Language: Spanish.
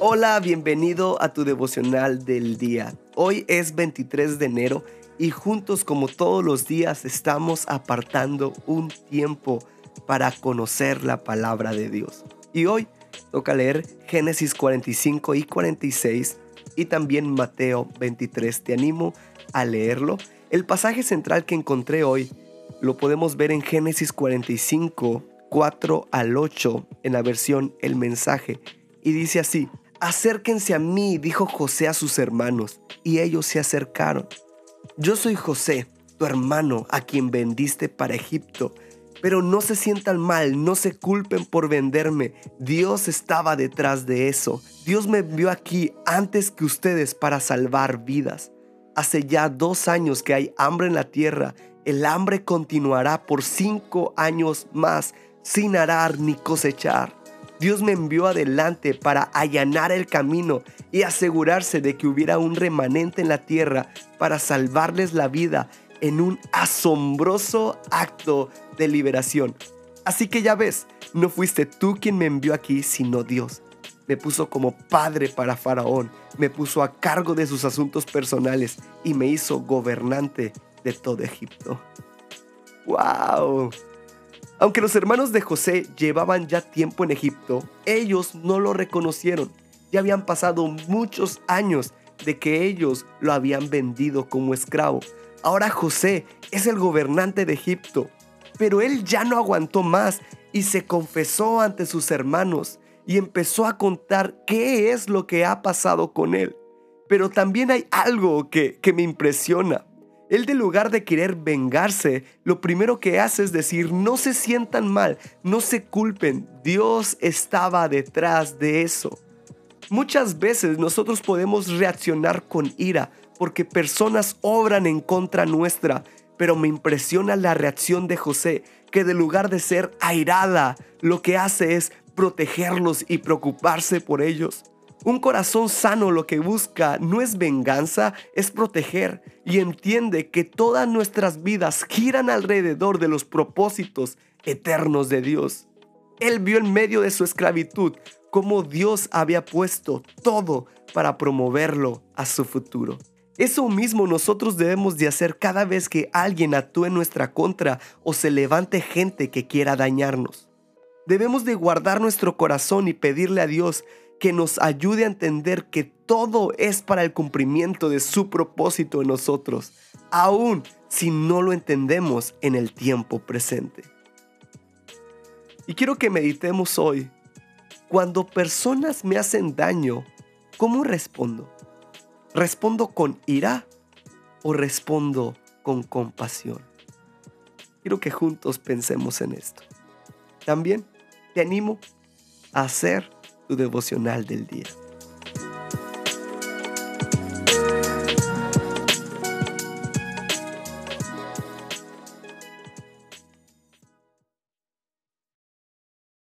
Hola, bienvenido a tu devocional del día. Hoy es 23 de enero y juntos como todos los días estamos apartando un tiempo para conocer la palabra de Dios. Y hoy toca leer Génesis 45 y 46 y también Mateo 23. Te animo a leerlo. El pasaje central que encontré hoy lo podemos ver en Génesis 45, 4 al 8 en la versión El mensaje. Y dice así, acérquense a mí, dijo José a sus hermanos, y ellos se acercaron. Yo soy José, tu hermano, a quien vendiste para Egipto. Pero no se sientan mal, no se culpen por venderme. Dios estaba detrás de eso. Dios me envió aquí antes que ustedes para salvar vidas. Hace ya dos años que hay hambre en la tierra. El hambre continuará por cinco años más, sin arar ni cosechar. Dios me envió adelante para allanar el camino y asegurarse de que hubiera un remanente en la tierra para salvarles la vida en un asombroso acto de liberación. Así que ya ves, no fuiste tú quien me envió aquí, sino Dios. Me puso como padre para Faraón, me puso a cargo de sus asuntos personales y me hizo gobernante de todo Egipto. ¡Wow! Aunque los hermanos de José llevaban ya tiempo en Egipto, ellos no lo reconocieron. Ya habían pasado muchos años de que ellos lo habían vendido como esclavo. Ahora José es el gobernante de Egipto, pero él ya no aguantó más y se confesó ante sus hermanos y empezó a contar qué es lo que ha pasado con él. Pero también hay algo que, que me impresiona. Él de lugar de querer vengarse, lo primero que hace es decir, no se sientan mal, no se culpen, Dios estaba detrás de eso. Muchas veces nosotros podemos reaccionar con ira porque personas obran en contra nuestra, pero me impresiona la reacción de José, que de lugar de ser airada, lo que hace es protegerlos y preocuparse por ellos. Un corazón sano lo que busca no es venganza, es proteger y entiende que todas nuestras vidas giran alrededor de los propósitos eternos de Dios. Él vio en medio de su esclavitud cómo Dios había puesto todo para promoverlo a su futuro. Eso mismo nosotros debemos de hacer cada vez que alguien actúe en nuestra contra o se levante gente que quiera dañarnos. Debemos de guardar nuestro corazón y pedirle a Dios que nos ayude a entender que todo es para el cumplimiento de su propósito en nosotros, aun si no lo entendemos en el tiempo presente. Y quiero que meditemos hoy, cuando personas me hacen daño, ¿cómo respondo? ¿Respondo con ira o respondo con compasión? Quiero que juntos pensemos en esto. También te animo a hacer tu devocional del día.